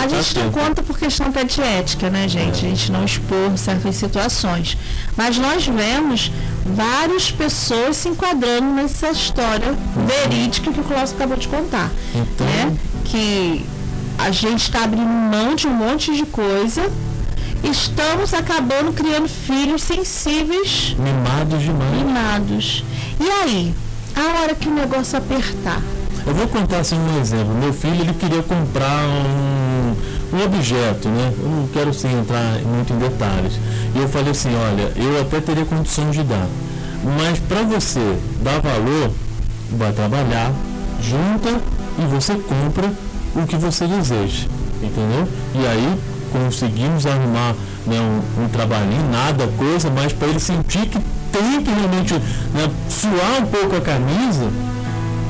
A gente não conta por questão até de ética, né, gente? A gente não expor certas situações. Mas nós vemos várias pessoas se enquadrando nessa história verídica que o Cláudio acabou de contar. Então, Né? Que a gente está abrindo mão de um monte de coisa. Estamos acabando criando filhos sensíveis, mimados demais. mimados. E aí? A hora que o negócio apertar. Eu vou contar assim um exemplo. Meu filho ele queria comprar um, um objeto, né? Eu não quero sim entrar muito em detalhes. E eu falei assim, olha, eu até teria condições de dar. Mas para você dar valor, vai trabalhar, junta e você compra o que você deseja. Entendeu? E aí conseguimos arrumar né, um, um trabalhinho, nada, coisa, mas para ele sentir que tem que realmente né, suar um pouco a camisa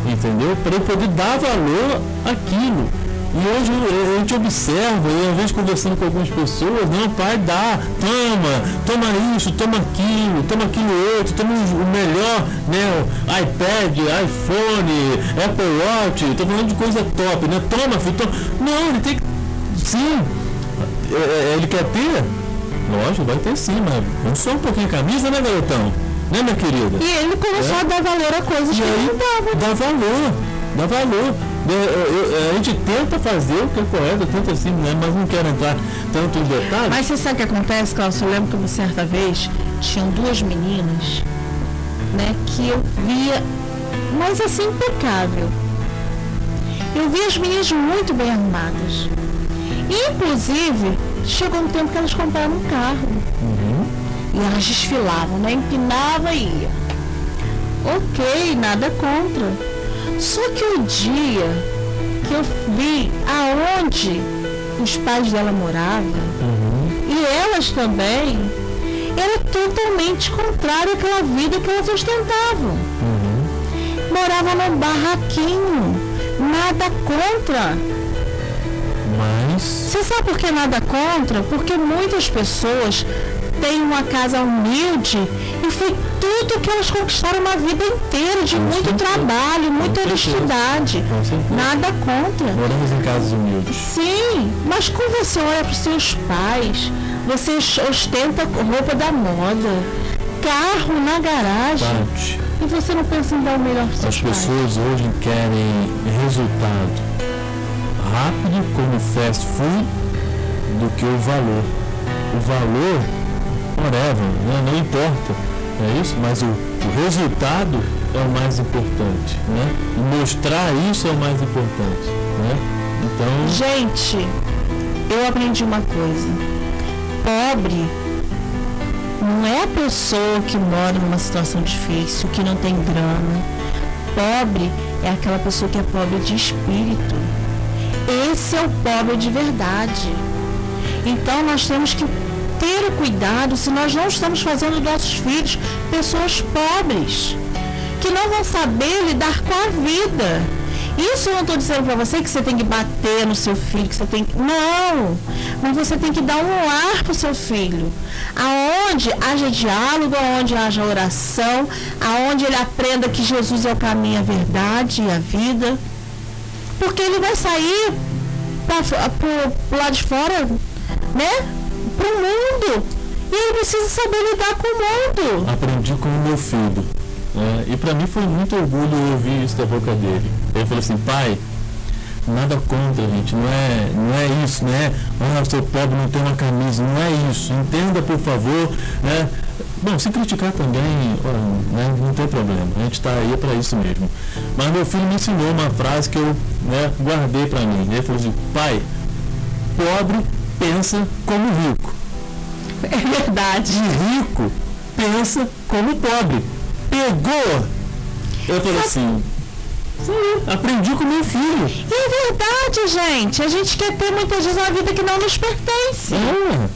entendeu? Para eu poder dar valor àquilo. E hoje a gente observa, e às vezes conversando com algumas pessoas, não, pai, dá, toma, toma isso, toma aquilo, toma aquilo outro, toma o melhor, né? iPad, iPhone, Apple Watch, tô falando de coisa top, né? Toma, filho, toma. Não, ele tem que. Sim, é, é, ele quer ter, Lógico, vai ter sim, mas vamos só um pouquinho a camisa, né, garotão? Né, minha querida? E ele começou É. a dar valor a coisas E que não dava. dá valor, dá valor. É, é, é, A gente tenta fazer o que é correto, tenta sim, né? mas não quero entrar tanto em detalhes. Mas você sabe o que acontece, Cláudio? Eu lembro que uma certa vez tinham duas meninas, né, que eu via, mas assim, impecável. Eu via as meninas muito bem arrumadas. Inclusive, chegou um tempo que elas compraram um carro. E elas desfilavam, né? Empinava e ia. Ok, nada contra. Só que o dia que eu vi aonde os pais dela moravam, e elas também, era totalmente contrário àquela vida que elas ostentavam. Moravam num barraquinho, nada contra. Mas Você sabe por que nada contra? Porque muitas pessoas têm uma casa humilde e foi tudo que elas conquistaram uma vida inteira, de muito trabalho, muita honestidade. Nada contra. moramos em casas humildes. Sim, mas quando você olha para os seus pais, você ostenta roupa da moda, carro na garagem, Tati, e você não pensa em dar o melhor para as seus pais. pessoas hoje querem resultado rápido como fast food do que o valor. O valor, whatever, né? não importa, é isso, mas o, o resultado é o mais importante, né? E mostrar isso é o mais importante, né? Então, Gente, eu aprendi uma coisa. Pobre não é a pessoa que mora numa situação difícil, que não tem grana. Pobre é aquela pessoa que é pobre de espírito. Esse é o pobre de verdade. Então nós temos que ter o cuidado se nós não estamos fazendo nossos filhos pessoas pobres, que não vão saber lidar com a vida. Isso eu não estou dizendo para você que você tem que bater no seu filho, que você tem que. Não! Mas você tem que dar um lar para o seu filho. Aonde haja diálogo, aonde haja oração, aonde ele aprenda que Jesus é o caminho, a verdade e a vida. Porque ele vai sair para o lado de fora, né? Para o mundo. E ele precisa saber lidar com o mundo. aprendi com o meu filho. né? E para mim foi muito orgulho ouvir isso da boca dele. Ele falou assim, pai, nada contra, gente, não é, não é isso, não é, ah, seu pobre não tem uma camisa, não é isso, entenda por favor, né? Bom, se criticar também, né, não tem problema, a gente está aí para isso mesmo. Mas meu filho me ensinou uma frase que eu né, guardei para mim. Ele falou assim, pai, pobre pensa como rico É verdade. de rico pensa como pobre. Pegou! Eu falei assim, "Isso aí, aprendi com meu filho. E é verdade, gente. A gente quer ter muitas vezes uma vida que não nos pertence. É,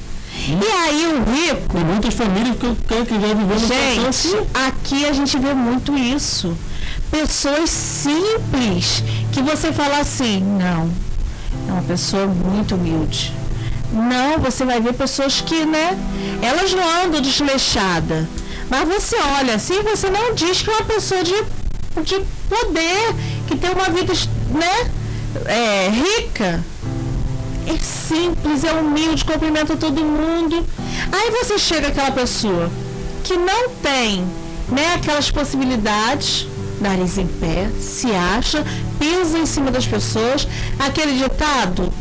E aí o rico, tem muitas famílias que creio que já viveu uma situação assim. gente, aqui a gente vê muito isso. Pessoas simples que você fala assim, não, é uma pessoa muito humilde. Não, você vai ver pessoas que, né, elas não andam desleixada. Mas você olha assim, você não diz que é uma pessoa de, de poder, que tem uma vida, né, é, rica. É simples, é humilde, cumprimenta todo mundo. Aí você chega aquela pessoa que não tem né, aquelas possibilidades, nariz em pé, se acha, pisa em cima das pessoas, aquele ditado,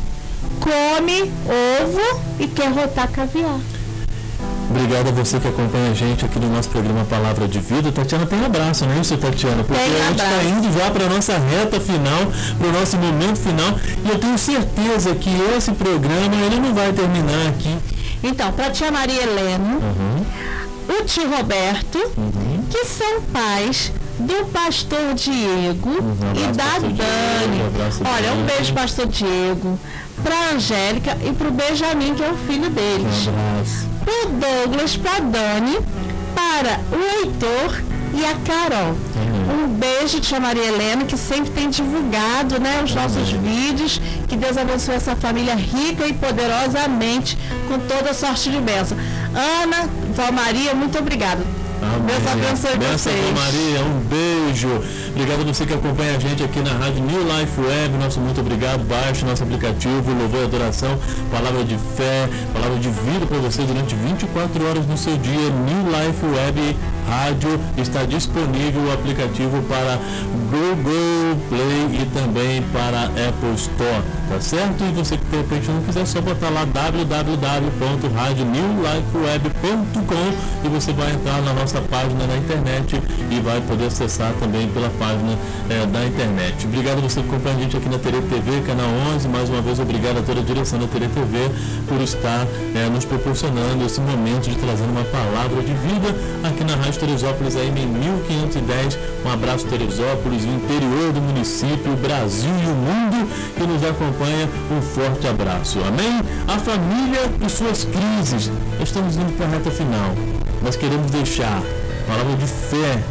come ovo e quer rotar caviar. Obrigado a você que acompanha a gente aqui no nosso programa Palavra de Vida. Tatiana, tem um abraço, não é isso, Tatiana? Porque Tem a gente está indo já para a nossa reta final, para o nosso momento final. E eu tenho certeza que esse programa ele não vai terminar aqui. Então, para a tia Maria Helena, Uhum, o tio Roberto, uhum. que são pais do pastor Diego Um e da Diego, Dani. abraço, Olha, um beijo, pastor Diego, para Angélica e para o Benjamin, que é o filho deles. Para Douglas, para Dani, para o Heitor e a Carol. Um beijo, tia Maria Helena, que sempre tem divulgado né, os nossos vídeos. Que Deus abençoe essa família rica e poderosamente, com toda sorte de bênção. Ana, Val Maria, muito obrigada. Amém. Deus abençoe Benção vocês. Maria, um beijo. Obrigado a você que acompanha a gente aqui na Rádio New Life Web. Nosso muito obrigado. Baixe nosso aplicativo, louvor e adoração, palavra de fé, palavra de vida para você durante 24 horas no seu dia. New Life Web Rádio está disponível o aplicativo para Google Play e também para Apple Store, tá certo? E você que de repente não quiser, é só botar lá www.radionewlifeweb.com e você vai entrar na nossa página na internet e vai poder acessar também pela página eh, da internet. Obrigado a você que acompanha a gente aqui na Tere TV, canal 11. Mais uma vez, obrigado a toda a direção da Tere TV por estar eh, nos proporcionando esse momento de trazer uma palavra de vida aqui na Rádio Teresópolis AM em 1510. Um abraço Teresópolis, o interior do município, o Brasil e o mundo que nos acompanha. Um forte abraço. Amém? A família e suas crises. Estamos indo para a reta final. Nós queremos deixar palavra de fé.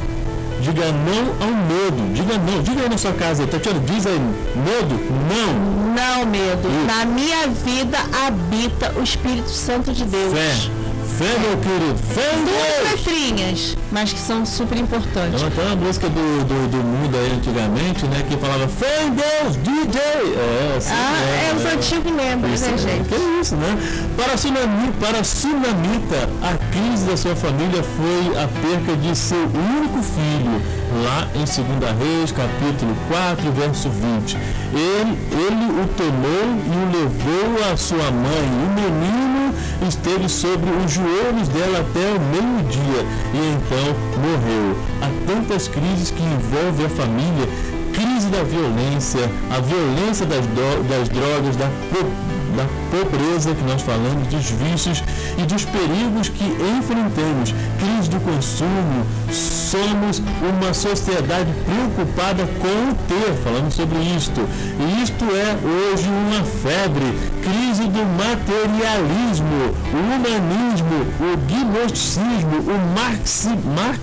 Diga não ao medo. Diga não. Diga aí na sua casa. Tatiana, diz aí. Medo? Não. Não medo. Na minha vida habita o Espírito Santo de Deus. Fé. Fé, meu querido. Fé em Duas letrinhas, mas que são super importantes. Não, até uma música do, do, do mundo aí antigamente, né? Que falava Fé em Deus, DJ. É, assim Ah, é, é os né? antigos lembram, Isso, né, é, gente? que isso, né? Para a, Sunami, para a Sunamita, a crise da sua família foi a perca de seu único filho, lá em 2 Reis, capítulo 4, verso 20. Ele, ele o tomou e o levou à sua mãe. O menino esteve sobre os joelhos dela até o meio-dia e então morreu. Há tantas crises que envolvem a família crise da violência, a violência das, drogas, da, da pobreza que nós falamos, dos vícios e dos perigos que enfrentamos, crise do consumo. Somos uma sociedade preocupada com o ter, falando sobre isto. E isto é hoje uma febre, crise do materialismo, o humanismo, o gnosticismo, o marxi, marx,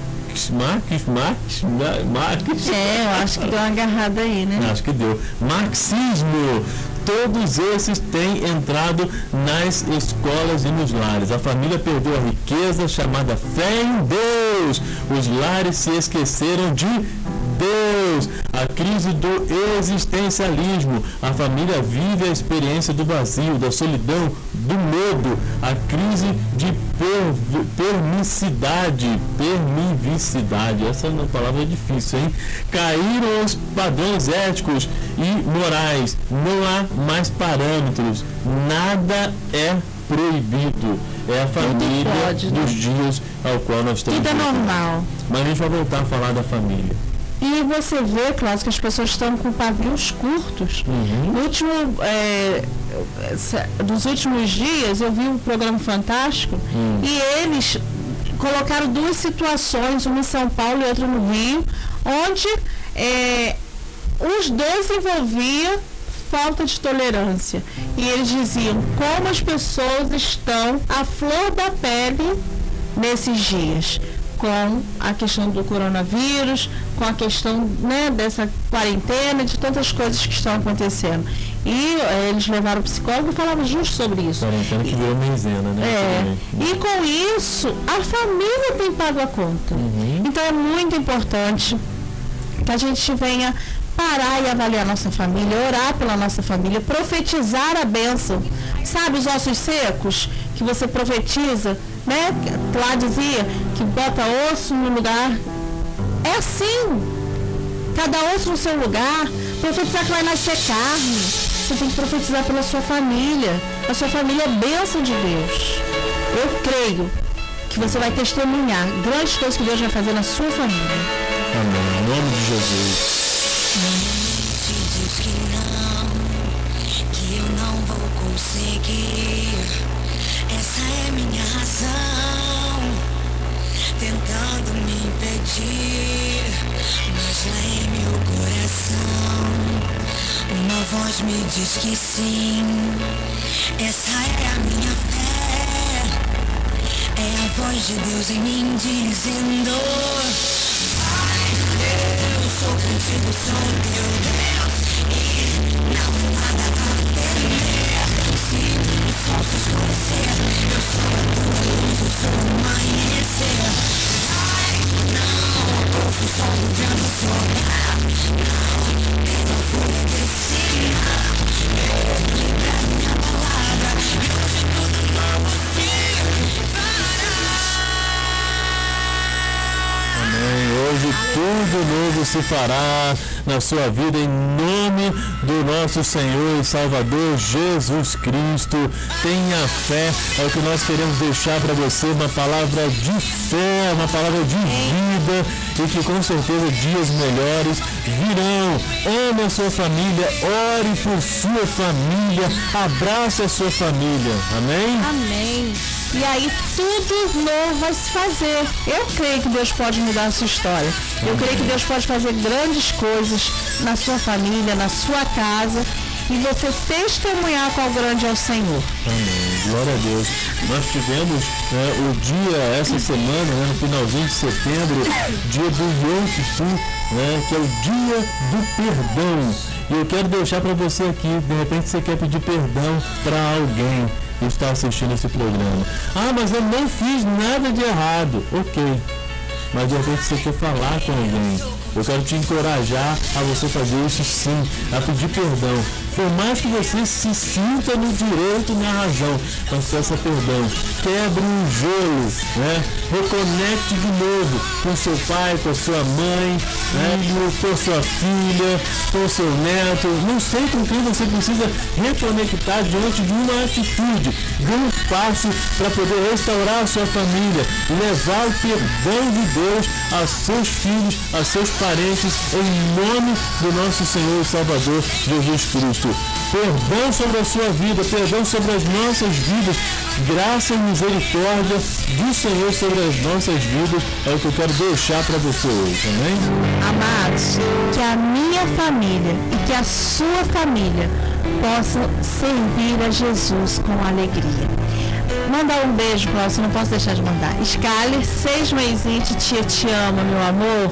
marx, marx, marx, marx, É, eu acho que deu uma agarrada aí, né? Acho que deu. Marxismo. Todos esses têm entrado nas escolas e nos lares. A família perdeu a riqueza chamada fé em Deus. Os lares se esqueceram de Deus. A crise do existencialismo. A família vive a experiência do vazio, da solidão, do medo. A crise de per- permissividade. Permissividade. Essa é uma palavra difícil, hein? Caíram os padrões éticos e morais. Não há mais parâmetros. Nada é proibido. É a família pode, né? dos dias ao qual nós estamos. É vivendo. normal. Mas a gente vai voltar a falar da família. E você vê, Cláudio, que as pessoas estão com pavios curtos. Uhum. No último, é, dos últimos dias, eu vi um programa fantástico Hum. e eles colocaram duas situações, uma em São Paulo e outra no Rio, onde é, os dois envolviam falta de tolerância. E eles diziam como as pessoas estão à flor da pele nesses dias com a questão do coronavírus, com a questão né, dessa quarentena, de tantas coisas que estão acontecendo. E eh, eles levaram o psicólogo e falavam justo sobre isso. Quarentena que virou mezena, né? É, e com isso, a família tem pago a conta. Uhum. Então é muito importante que a gente venha parar e avaliar nossa família, orar pela nossa família, profetizar a bênção. Sabe os ossos secos que você profetiza, né? Lá dizia que bota osso no lugar. É assim. Cada osso no seu lugar. Profetizar que vai nascer carne. Você tem que profetizar pela sua família. A sua família é bênção de Deus. Eu creio que você vai testemunhar grandes coisas que Deus vai fazer na sua família. Amém. Em nome de Jesus. Te diz que não, que eu não vou conseguir. Voz me diz que sim. Essa é a minha fé, é a voz de Deus em mim dizendo. Eu sou contigo, sou teu Deus E não há nada a temer Se o sol se escurecer Eu sou a tua luz, eu sou o amanhecer tudo novo se fará na sua vida em nome do nosso Senhor e Salvador Jesus Cristo. Tenha fé, é o que nós queremos deixar para você uma palavra de fé, uma palavra de vida e que com certeza dias melhores virão. Ame a sua família, ore por sua família, abrace a sua família. Amém? Amém. E aí tudo novo vai se fazer. Eu creio que Deus pode mudar a sua história. Eu creio que Deus pode fazer grandes coisas na sua família, na sua casa e você testemunhar qual grande é o Senhor. Amém. Glória a Deus. Nós tivemos né, o dia, essa semana, né, no finalzinho de setembro, dia do Yom Kippur, né, que é o dia do perdão. E eu quero deixar para você aqui, de repente você quer pedir perdão para alguém está assistindo esse programa. Ah, mas eu não fiz nada de errado. Ok. Mas de repente você quer falar com alguém. Eu quero te encorajar a você fazer isso sim, a pedir perdão. Por mais que você se sinta no direito, na razão, peça perdão. Quebre um gelo, né? Reconecte de novo com seu pai, com sua mãe, né? com sua filha, com seu neto. Não sei com quem você precisa reconectar diante de uma atitude, de um passo para poder restaurar a sua família, levar o perdão de Deus a seus filhos, a seus parentes, em nome do nosso Senhor e Salvador Jesus Cristo. Perdão sobre a sua vida, perdão sobre as nossas vidas, graça e misericórdia do Senhor sobre as nossas vidas é o que eu quero deixar para você hoje, amém? Amados, que a minha família e que a sua família possam servir a Jesus com alegria. Mandar um beijo, Cláudio, não posso deixar de mandar. Scaler, seis meizinhos, tia te ama, meu amor.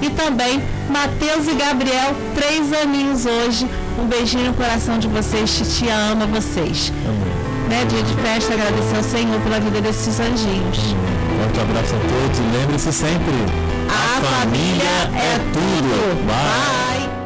E também Matheus e Gabriel, três aninhos hoje. Um beijinho no coração de vocês, titia ama vocês. Amém. Né, dia de festa, agradecer ao Senhor pela vida desses anjinhos. Forte abraço a todos e lembre-se sempre: A, família é tudo. Bye. Bye.